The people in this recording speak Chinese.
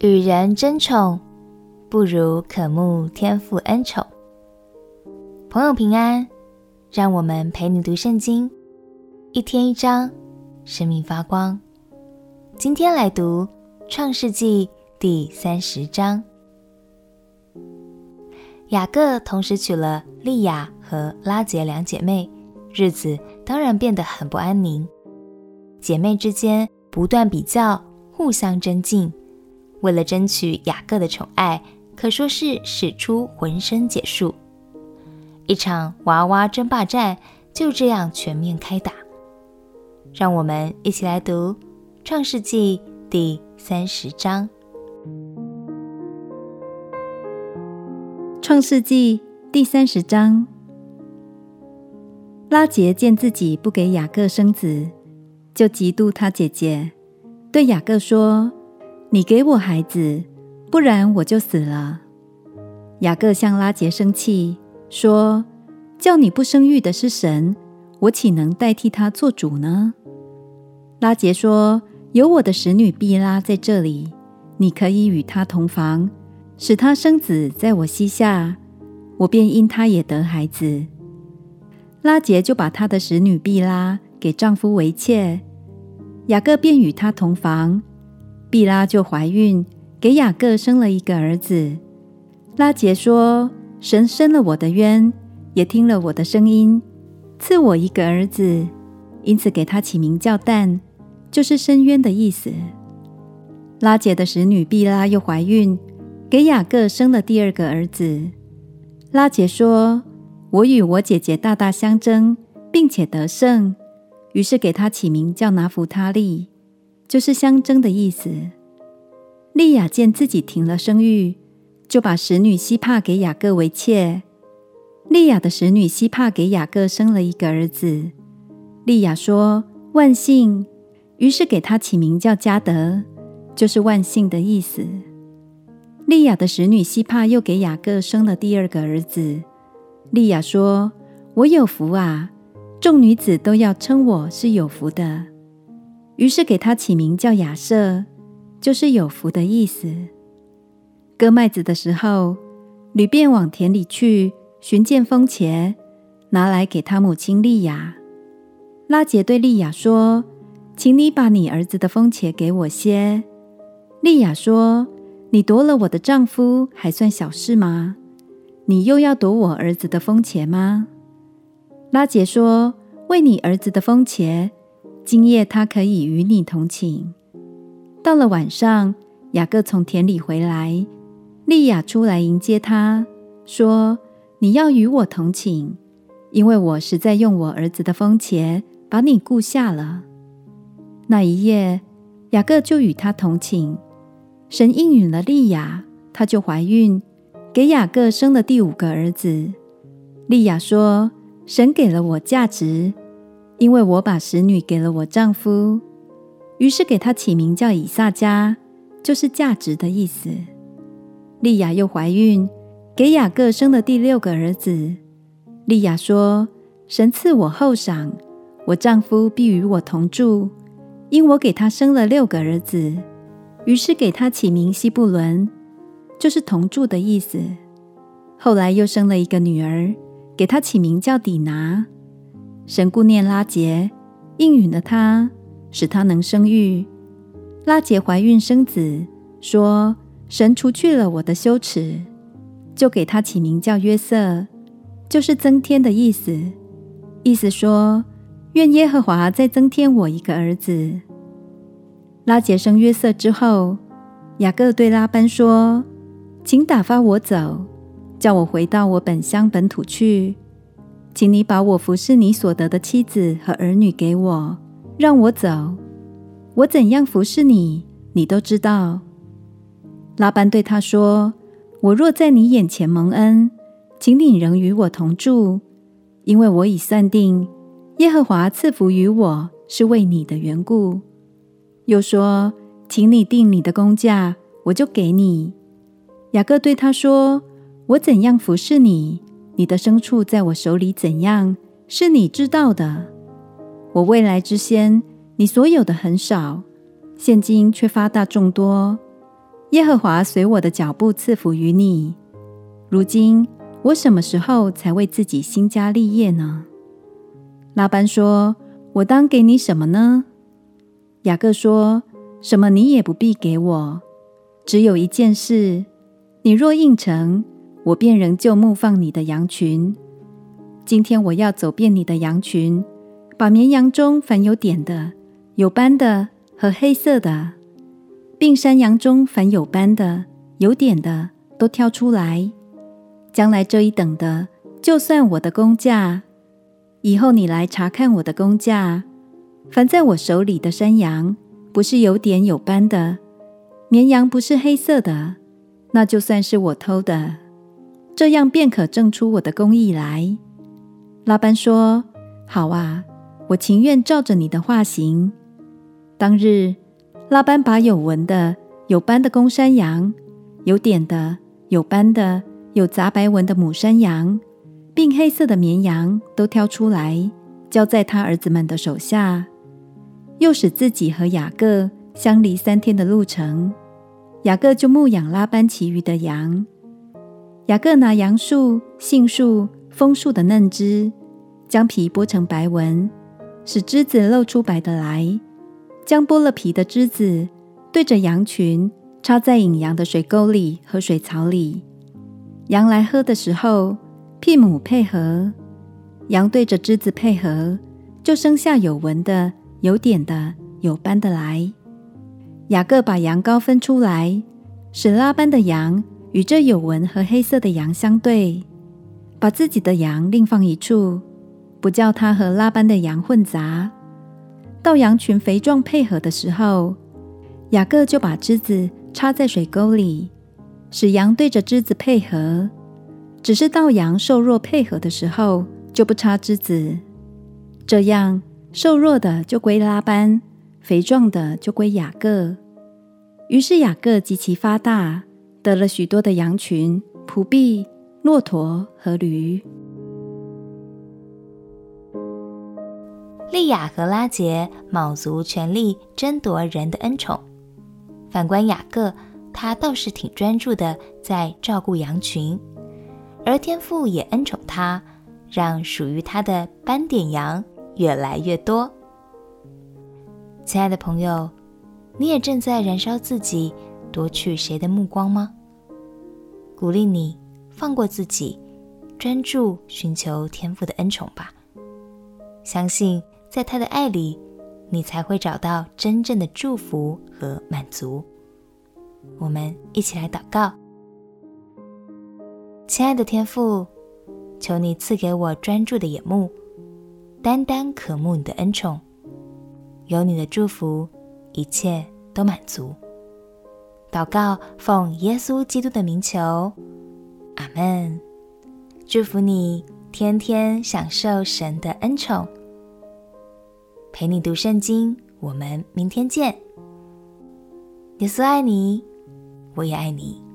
与人争宠，不如渴慕天父恩宠。朋友平安，让我们陪你读圣经，一天一章，生命发光。今天来读创世纪第三十章。雅各同时娶了利亚和拉结两姐妹，日子当然变得很不安宁。姐妹之间不断比较，互相争竞，为了争取雅各的宠爱，可说是使出浑身解数。一场娃娃争霸战就这样全面开打。让我们一起来读《创世纪》第三十章。《创世纪》第三十章，拉结见自己不给雅各生子，就嫉妒他姐姐，对雅各说：“你给我孩子，不然我就死了。”雅各向拉杰生气。说：“叫你不生育的是神，我岂能代替他做主呢？”拉杰说：“有我的使女毕拉在这里，你可以与她同房，使她生子在我膝下，我便因她也得孩子。”拉杰就把她的使女毕拉给丈夫为妾，雅各便与她同房，毕拉就怀孕，给雅各生了一个儿子。拉杰说。神伸了我的冤，也听了我的声音，赐我一个儿子，因此给他起名叫但，就是伸冤的意思。拉结的使女毕拉又怀孕，给雅各生了第二个儿子。拉杰说：“我与我姐姐大大相争，并且得胜，于是给他起名叫拿弗他利，就是相争的意思。”利亚见自己停了生育。就把使女希帕给雅各为妾。利亚的使女希帕给雅各生了一个儿子。利亚说：“万幸。”于是给他起名叫加德，就是万幸的意思。利亚的使女希帕又给雅各生了第二个儿子。利亚说：“我有福啊！众女子都要称我是有福的。”于是给他起名叫亚瑟，就是有福的意思。割麦子的时候，吕便往田里去寻见蜂茄，拿来给他母亲利亚。拉结对利亚说：“请你把你儿子的蜂茄给我些。”利亚说：“你夺了我的丈夫，还算小事吗？你又要夺我儿子的蜂茄吗？”拉结说：“为你儿子的蜂茄，今夜他可以与你同寝。”到了晚上，雅各从田里回来。利亚出来迎接他，说：“你要与我同寝，因为我实在用我儿子的风茄把你顾下了。”那一夜，雅各就与他同寝。神应允了利亚，她就怀孕，给雅各生了第五个儿子。利亚说：“神给了我价值，因为我把使女给了我丈夫。”于是给他起名叫以萨迦，就是价值的意思。利亚又怀孕，给雅各生了第六个儿子。利亚说：“神赐我厚赏，我丈夫必与我同住，因我给他生了六个儿子。”于是给他起名西布伦，就是同住的意思。后来又生了一个女儿，给他起名叫底拿。神顾念拉结，应允了他，使他能生育。拉结怀孕生子，说。神除去了我的羞耻，就给他起名叫约瑟，就是增添的意思。意思说，愿耶和华再增添我一个儿子。拉结生约瑟之后，雅各对拉班说：“请打发我走，叫我回到我本乡本土去。请你把我服侍你所得的妻子和儿女给我，让我走。我怎样服侍你，你都知道。”拉班对他说：“我若在你眼前蒙恩，请你仍与我同住，因为我已算定，耶和华赐福于我是为你的缘故。”又说：“请你定你的工价，我就给你。”雅各对他说：“我怎样服侍你，你的牲畜在我手里怎样，是你知道的。我未来之先，你所有的很少，现今却发大众多。”耶和华随我的脚步赐福于你。如今我什么时候才为自己兴家立业呢？”拉班说：“我当给你什么呢？”雅各说：“什么你也不必给我，只有一件事，你若应承，我便仍旧牧放你的羊群。今天我要走遍你的羊群，把绵羊中凡有点的、有斑的和黑色的，并山羊中凡有斑的、有点的，都挑出来。将来这一等的，就算我的工价。以后你来查看我的工价。凡在我手里的山羊，不是有点有斑的，绵羊不是黑色的，那就算是我偷的。这样便可证出我的公义来。拉班说：“好啊，我情愿照着你的话行。”当日，拉班把有纹的、有斑的公山羊，有点的、有斑的、有杂白纹的母山羊，并黑色的绵羊都挑出来，交在他儿子们的手下，又使自己和雅各相离三天的路程。雅各就牧养拉班其余的羊。雅各拿杨树、杏树、枫树的嫩枝。将皮剥成白纹，使枝子露出白的来。将剥了皮的枝子对着羊群，插在引羊的水沟里和水槽里。羊来喝的时候，牝母配合，羊对着枝子配合，就生下有纹的、有点的、有斑的来。雅各把羊羔分出来，使拉班的羊与这有纹和黑色的羊相对，把自己的羊另放一处。不叫它和拉班的羊混杂。到羊群肥壮配合的时候，雅各就把枝子插在水沟里，使羊对着枝子配合。只是到羊瘦弱配合的时候，就不插枝子。这样瘦弱的就归拉班，肥壮的就归雅各。于是雅各极其发大，得了许多的羊群、仆婢、骆驼和驴。利亚和拉杰卯足全力争夺人的恩宠，反观雅各，他倒是挺专注的在照顾羊群，而天父也恩宠他，让属于他的斑点羊越来越多。亲爱的朋友，你也正在燃烧自己夺取谁的目光吗？鼓励你放过自己，专注寻求天父的恩宠吧，相信。在他的爱里，你才会找到真正的祝福和满足。我们一起来祷告，亲爱的天父，求你赐给我专注的眼目，单单渴慕你的恩宠。有你的祝福，一切都满足。祷告，奉耶稣基督的名求，阿门。祝福你，天天享受神的恩宠。陪你读圣经，我们明天见。耶稣爱你，我也爱你。